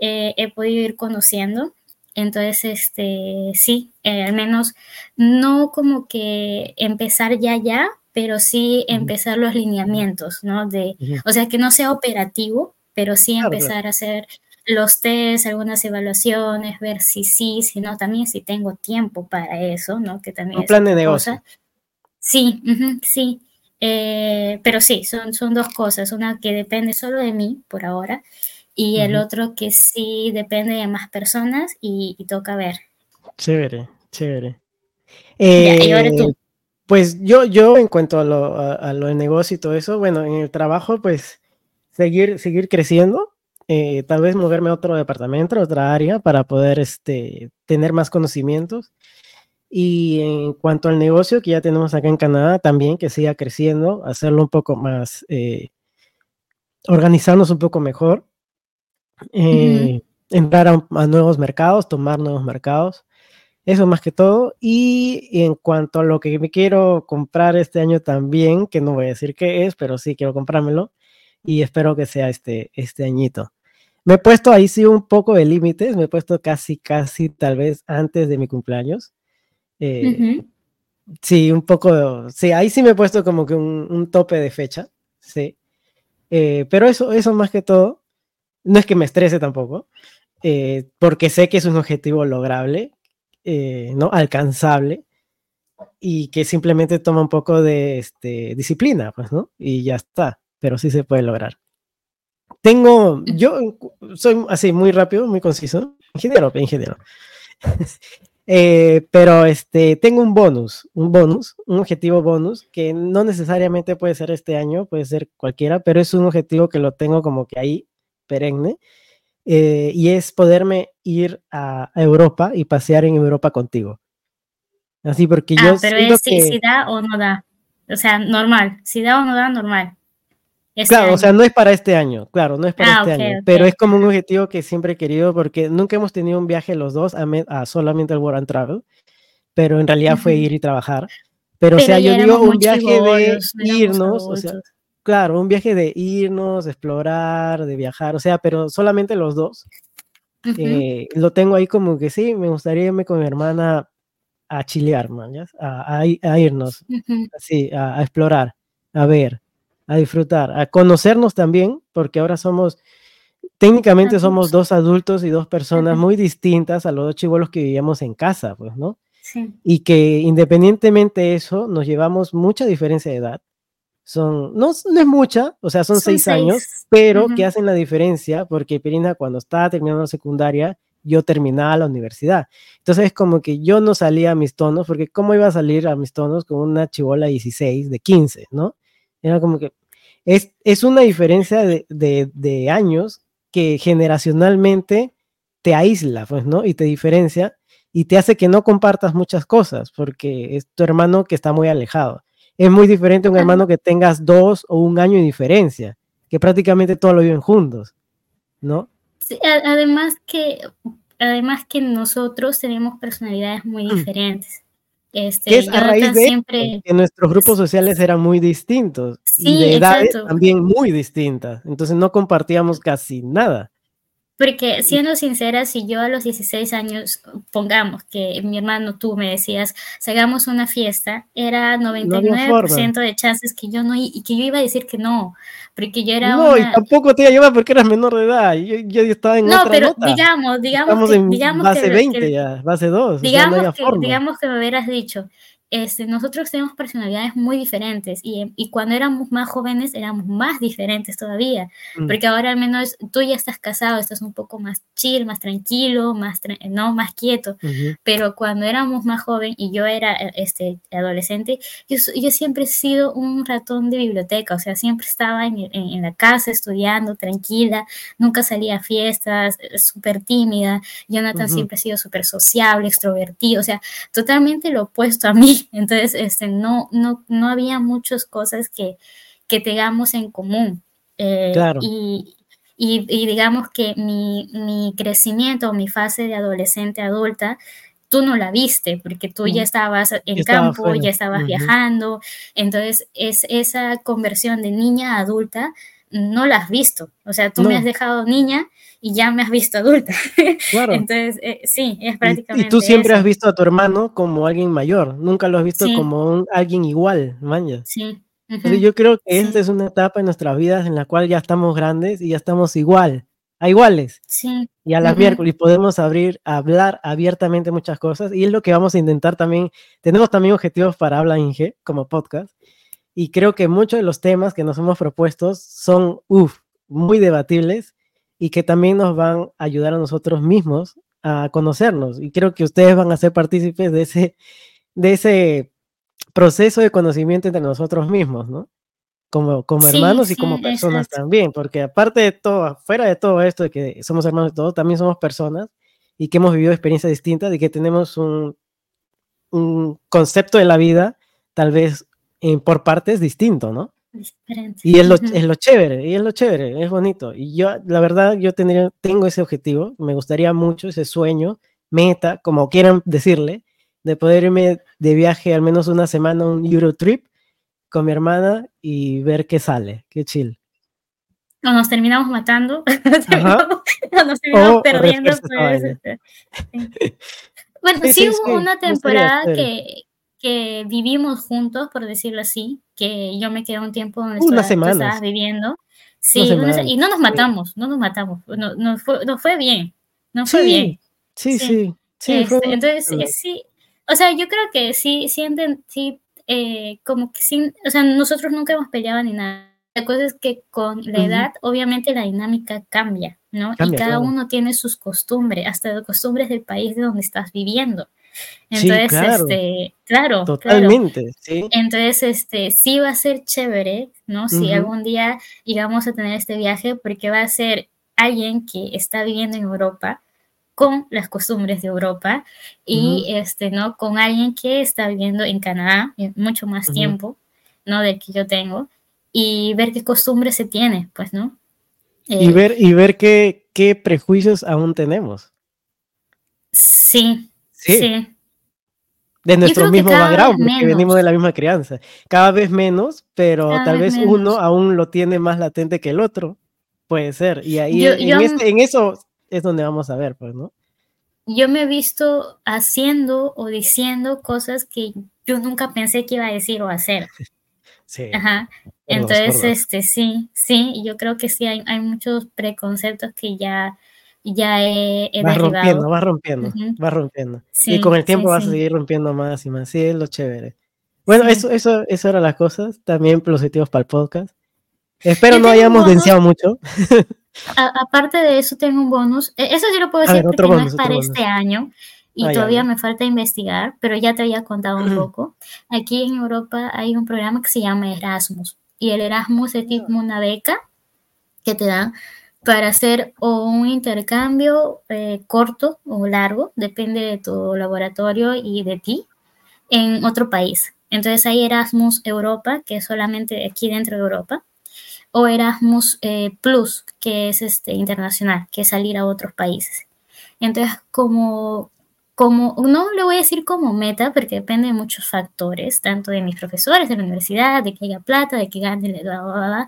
eh, he podido ir conociendo. Entonces, este, sí, al menos no como que empezar ya, ya, pero sí empezar los lineamientos, ¿no? De, O sea, que no sea operativo, pero sí empezar a hacer los test, algunas evaluaciones, ver si sí, si no, también si tengo tiempo para eso, ¿no? Que también Un plan de negocio. Sí, sí. Eh, pero sí, son, son dos cosas. Una que depende solo de mí por ahora y el otro que sí depende de más personas y, toca ver. Chévere, chévere. y ahora tú. Eh, pues yo, yo en cuanto a lo, a lo de negocio y todo eso, bueno, en el trabajo, pues seguir, seguir creciendo eh, tal vez moverme a otro departamento, a otra área para poder este, tener más conocimientos. Y en cuanto al negocio que ya tenemos acá en Canadá, también que siga creciendo, hacerlo un poco más, eh, organizarnos un poco mejor, eh, entrar a, nuevos mercados, tomar nuevos mercados, eso más que todo. Y en cuanto a lo que me quiero comprar este año también, que no voy a decir qué es, pero sí quiero comprármelo y espero que sea este, este añito. Me he puesto ahí sí un poco de límites, me he puesto casi, casi tal vez antes de mi cumpleaños. Eh, sí, un poco, sí, ahí sí me he puesto como que un, tope de fecha, sí. Eh, pero eso, eso más que todo, no es que me estrese tampoco, eh, porque sé que es un objetivo lograble, ¿no? Alcanzable y que simplemente toma un poco de este, disciplina, pues, ¿no? Y ya está, pero sí se puede lograr. Tengo, yo soy así muy rápido, muy conciso, ingeniero, ingeniero. eh, pero este, tengo un bonus, un bonus, un objetivo bonus que no necesariamente puede ser este año, puede ser cualquiera, pero es un objetivo que lo tengo como que ahí perenne. Eh, y es poderme ir a, Europa y pasear en Europa contigo. Así porque ah, yo... Pero es si da o no da. O sea, normal. Si da o no da, normal claro, o sea, no es para este año, claro, no es para ah, este año, pero es como un objetivo que siempre he querido porque nunca hemos tenido un viaje los dos a, solamente el World and Travel, pero en realidad fue ir y trabajar. Pero, o sea, yo digo un viaje de irnos, o sea, claro, un viaje de irnos, explorar, de viajar, o sea, pero solamente los dos. Eh, lo tengo ahí como que sí, me gustaría irme con mi hermana a chilear, man, a, a, irnos, así, a explorar, a ver a disfrutar, a conocernos también, porque ahora somos, técnicamente somos dos adultos y dos personas muy distintas a los dos chivolos que vivíamos en casa, pues, ¿no? Sí. Y que independientemente de eso, nos llevamos mucha diferencia de edad. Son, no, no es mucha, o sea, son, seis, años, pero que hacen la diferencia, porque Pirina cuando estaba terminando la secundaria, yo terminaba la universidad. Entonces es como que yo no salía a mis tonos, porque ¿cómo iba a salir a mis tonos con una chivola de 16, de 15, ¿no? Era como que es, es una diferencia de, de, años que generacionalmente te aísla, pues, ¿no? Y te diferencia y te hace que no compartas muchas cosas, porque es tu hermano que está muy alejado. Es muy diferente un hermano que tengas dos o un año de diferencia, que prácticamente todos lo viven juntos, ¿no? Sí, además que, además que nosotros tenemos personalidades muy mm. diferentes. Este, es a raíz de que nuestros grupos sociales eran muy distintos y de edades también muy distintas. Entonces no compartíamos casi nada. Porque siendo sincera, si yo a los 16 años, pongamos que mi hermano, tú me decías, hagamos una fiesta, era 99% de chances que yo no, y que yo iba a decir que no, porque yo era No, y tampoco te iba a llevar porque eras menor de edad, yo, yo estaba en no, otra pero digamos, digamos que, digamos base 20 ya, base 2. Digamos, que, digamos que me hubieras dicho, este, nosotros tenemos personalidades muy diferentes y, y, cuando éramos más jóvenes éramos más diferentes todavía, mm. porque ahora al menos tú ya estás casado, estás un poco más chill, más tranquilo, más, no, más quieto, pero cuando éramos más jóvenes y yo era este, adolescente, yo, yo, siempre he sido un ratón de biblioteca, o sea, siempre estaba en, en, la casa estudiando, tranquila, nunca salía a fiestas, súper tímida, Jonathan siempre ha sido súper sociable, extrovertido, o sea, totalmente lo opuesto a mí. Entonces, este, no, no, no había muchas cosas que, que tengamos en común. Eh, y, y, digamos que mi, mi crecimiento mi fase de adolescente adulta, tú no la viste porque tú ya estabas en campo, ya estabas viajando. Entonces, es esa conversión de niña a adulta no la has visto. O sea, tú me has dejado niña y ya me has visto adulta. Claro. Entonces, eh, sí, es prácticamente. Y, tú siempre has visto a tu hermano como alguien mayor, nunca lo has visto como un, alguien igual, maña. Sí. yo creo que esta es una etapa en nuestras vidas en la cual ya estamos grandes y ya estamos igual, a iguales. Sí. Y a las miércoles podemos abrir, hablar abiertamente muchas cosas y es lo que vamos a intentar también. Tenemos también objetivos para Habla Inge como podcast y creo que muchos de los temas que nos hemos propuesto son, uff, muy debatibles y que también nos van a ayudar a nosotros mismos a conocernos. Y creo que ustedes van a ser partícipes de ese, de ese proceso de conocimiento entre nosotros mismos, ¿no? Como, como hermanos y como personas también, porque aparte de todo, fuera de todo esto de que somos hermanos de todo, también somos personas y que hemos vivido experiencias distintas y que tenemos un, un concepto de la vida tal vez por partes distinto, ¿no? Y es lo, es lo chévere, y es lo chévere, es bonito. Y yo, la verdad, yo tendría, tengo ese objetivo, me gustaría mucho ese sueño, meta, como quieran decirle, de poder irme de viaje al menos una semana, un Eurotrip con mi hermana y ver qué sale, qué chill. O nos terminamos matando, o nos terminamos perdiendo. Pues, este, bueno, sí, hubo una temporada que, que vivimos juntos, por decirlo así, que yo me quedé un tiempo donde estabas viviendo. Sí, y no nos matamos, no nos matamos, no, no, fue, no fue bien, no fue bien. Sí, sí, sí. Este, entonces, eh, sí, o sea, yo creo que sí, sienten, sí, eh, como que sí, o sea, nosotros nunca hemos peleado ni nada. La cosa es que con la edad, obviamente la dinámica cambia, ¿no? y cada uno tiene sus costumbres, hasta las costumbres del país de donde estás viviendo. Entonces, claro. este, claro. Totalmente, sí. Entonces, este, sí va a ser chévere, ¿no? Si algún día llegamos a tener este viaje, porque va a ser alguien que está viviendo en Europa con las costumbres de Europa y, este, ¿no? Con alguien que está viviendo en Canadá mucho más tiempo, ¿no? Del que yo tengo y ver qué costumbres se tiene, pues, ¿no? y eh, ver, y ver qué, qué prejuicios aún tenemos. Sí, Sí. De nuestro mismo background, porque venimos de la misma crianza. Cada vez menos, pero tal vez, uno aún lo tiene más latente que el otro. Puede ser. Y ahí este, en, eso es donde vamos a ver, pues, ¿no? Yo me he visto haciendo o diciendo cosas que yo nunca pensé que iba a decir o hacer. Sí. Ajá. Entonces, este, sí, sí, yo creo que sí hay, hay muchos preconceptos que ya ya he, va rompiendo, va rompiendo, va rompiendo. y con el tiempo vas a seguir rompiendo más y más. Sí, es lo chévere. Bueno, eso, eso, eso eran las cosas. También positivos para el podcast. Espero no hayamos denciado mucho. aparte de eso, tengo un bonus. E, eso sí lo puedo decir porque no es para este año y ah, todavía me falta investigar, pero ya te había contado un poco. Aquí en Europa hay un programa que se llama Erasmus y el Erasmus es como una beca que te da para hacer un intercambio eh, corto o largo, depende de tu laboratorio y de ti, en otro país. Entonces hay Erasmus Europa, que es solamente aquí dentro de Europa, o Erasmus eh, Plus, que es este, internacional, que es salir a otros países. Entonces, como como, no le voy a decir como meta, porque depende de muchos factores, tanto de mis profesores de la universidad, de que haya plata, de que gane, bla, bla, bla,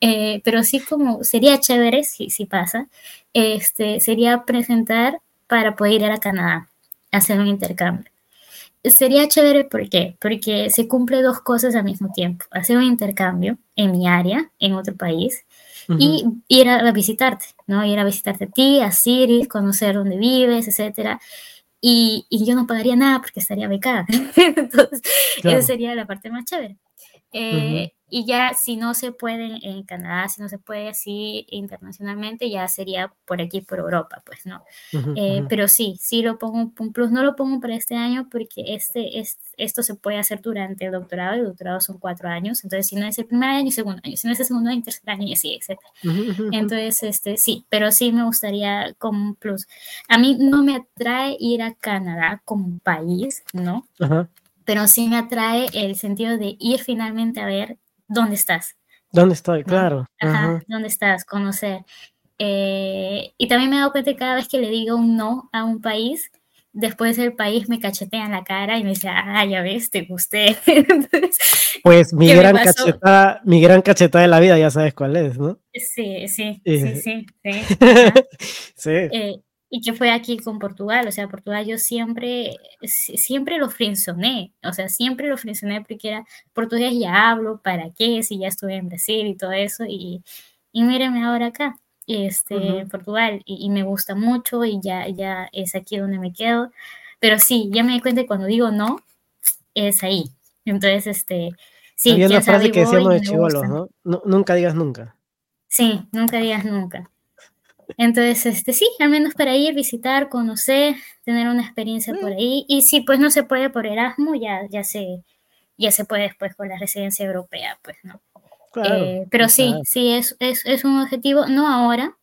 eh, pero sí como sería chévere, si, si pasa, este, sería presentar para poder ir a Canadá, hacer un intercambio. Sería chévere, ¿por qué? Porque se cumple dos cosas al mismo tiempo. Hacer un intercambio en mi área, en otro país, y ir a, visitarte, ¿no? Ir a visitarte a ti, a Siri, conocer dónde vives, etcétera y, y, yo no pagaría nada porque estaría becada. Entonces, esa sería la parte más chévere. Eh, y ya si no se puede en Canadá, si no se puede así internacionalmente, ya sería por aquí, por Europa, pues, ¿no? Eh, pero sí, sí lo pongo un plus, no lo pongo para este año porque este, es, esto se puede hacer durante el doctorado, y el doctorado son cuatro años, entonces si no es el primer año y segundo año, si no es el segundo año, tercer año y así, etc. Entonces, este, sí, pero sí me gustaría como un plus. A mí no me atrae ir a Canadá como país, ¿no? Pero sí me atrae el sentido de ir finalmente a ver dónde estás. ¿Dónde estoy? Claro. Ajá, dónde estás, conocer. Eh, y también me he dado cuenta que cada vez que le digo un no a un país, después el país me cachetea en la cara y me dice, ah, ya ves, te gusté. pues mi gran, cachetada, mi gran cachetada de la vida, ya sabes cuál es, ¿no? Sí, sí, sí, sí. Sí. sí. Eh, y que fue aquí con Portugal, o sea, Portugal yo siempre, siempre lo frenzoné, o sea, siempre lo frenzoné porque era portugués ya hablo, ¿para qué? Si ya estuve en Brasil y todo eso, y, y ahora acá, este, Portugal, y, me gusta mucho y ya, ya es aquí donde me quedo, pero sí, ya me di cuenta que cuando digo no, es ahí, entonces, este, sí. Había una frase que decíamos de chivolos, ¿no? Nunca digas nunca. Sí, nunca digas nunca. Entonces, este, sí, al menos para ir, visitar, conocer, tener una experiencia por ahí. Y si pues no se puede por Erasmus, ya, ya, se, ya se puede después con la residencia europea, pues, ¿no? Eh, pero sí, sí, es, es, es, un objetivo, no ahora,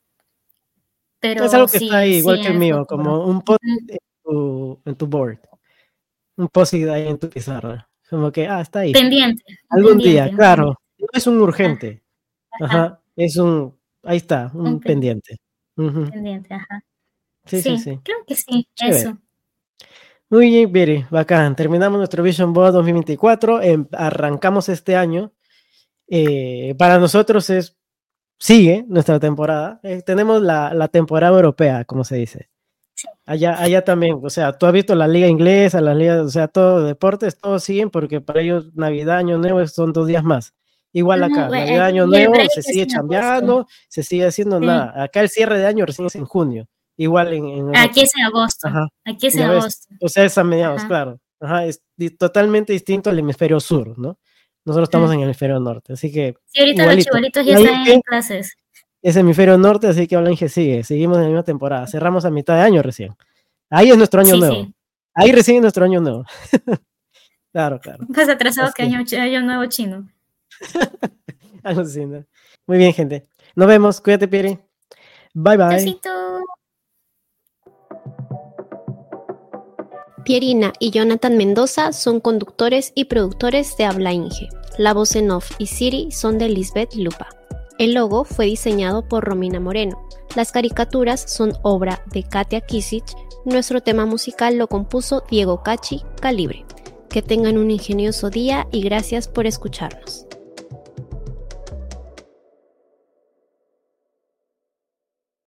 pero Es algo que está ahí, igual que el mío, como un post en, tu, board, un post ahí en tu pizarra, como que, ah, está ahí. Pendiente. Algún día, claro, no es un urgente, Ajá. es un, ahí está, un pendiente. Pendiente, ajá. Sí, sí, sí, Creo que sí, eso. Muy bien, Viri, bacán. Terminamos nuestro Vision Board 2024. Em, arrancamos este año. Eh, para nosotros es, sigue nuestra temporada. Eh, tenemos la, la, temporada europea, como se dice. Allá, allá también, o sea, tú has visto la liga inglesa, las ligas, o sea, todos deportes, todos siguen porque para ellos Navidad, Año Nuevo son dos días más. Igual acá, el año nuevo se sigue cambiando, se sigue haciendo nada. Acá el cierre de año recién es en junio. Igual en. Aquí es en agosto. Aquí es en agosto. O sea, es a mediados, claro. Ajá, es totalmente distinto al hemisferio sur, ¿no? Nosotros estamos en el hemisferio norte, así que. Sí, ahorita los ya están en clases. Es hemisferio norte, así que Olange sigue. Seguimos en la misma temporada. Cerramos a mitad de año recién. Ahí es nuestro año nuevo. Ahí recién es nuestro año nuevo. claro, claro. Más atrasado que año, año nuevo chino. Muy bien, gente. Nos vemos. Cuídate, Pieri. Bye, bye. Pierina y Jonathan Mendoza son conductores y productores de Habla Inge. La voz en off y Siri son de Lisbeth Lupa. El logo fue diseñado por Romina Moreno. Las caricaturas son obra de Katia Kisich. Nuestro tema musical lo compuso Diego Cachi Calibre. Que tengan un ingenioso día y gracias por escucharnos.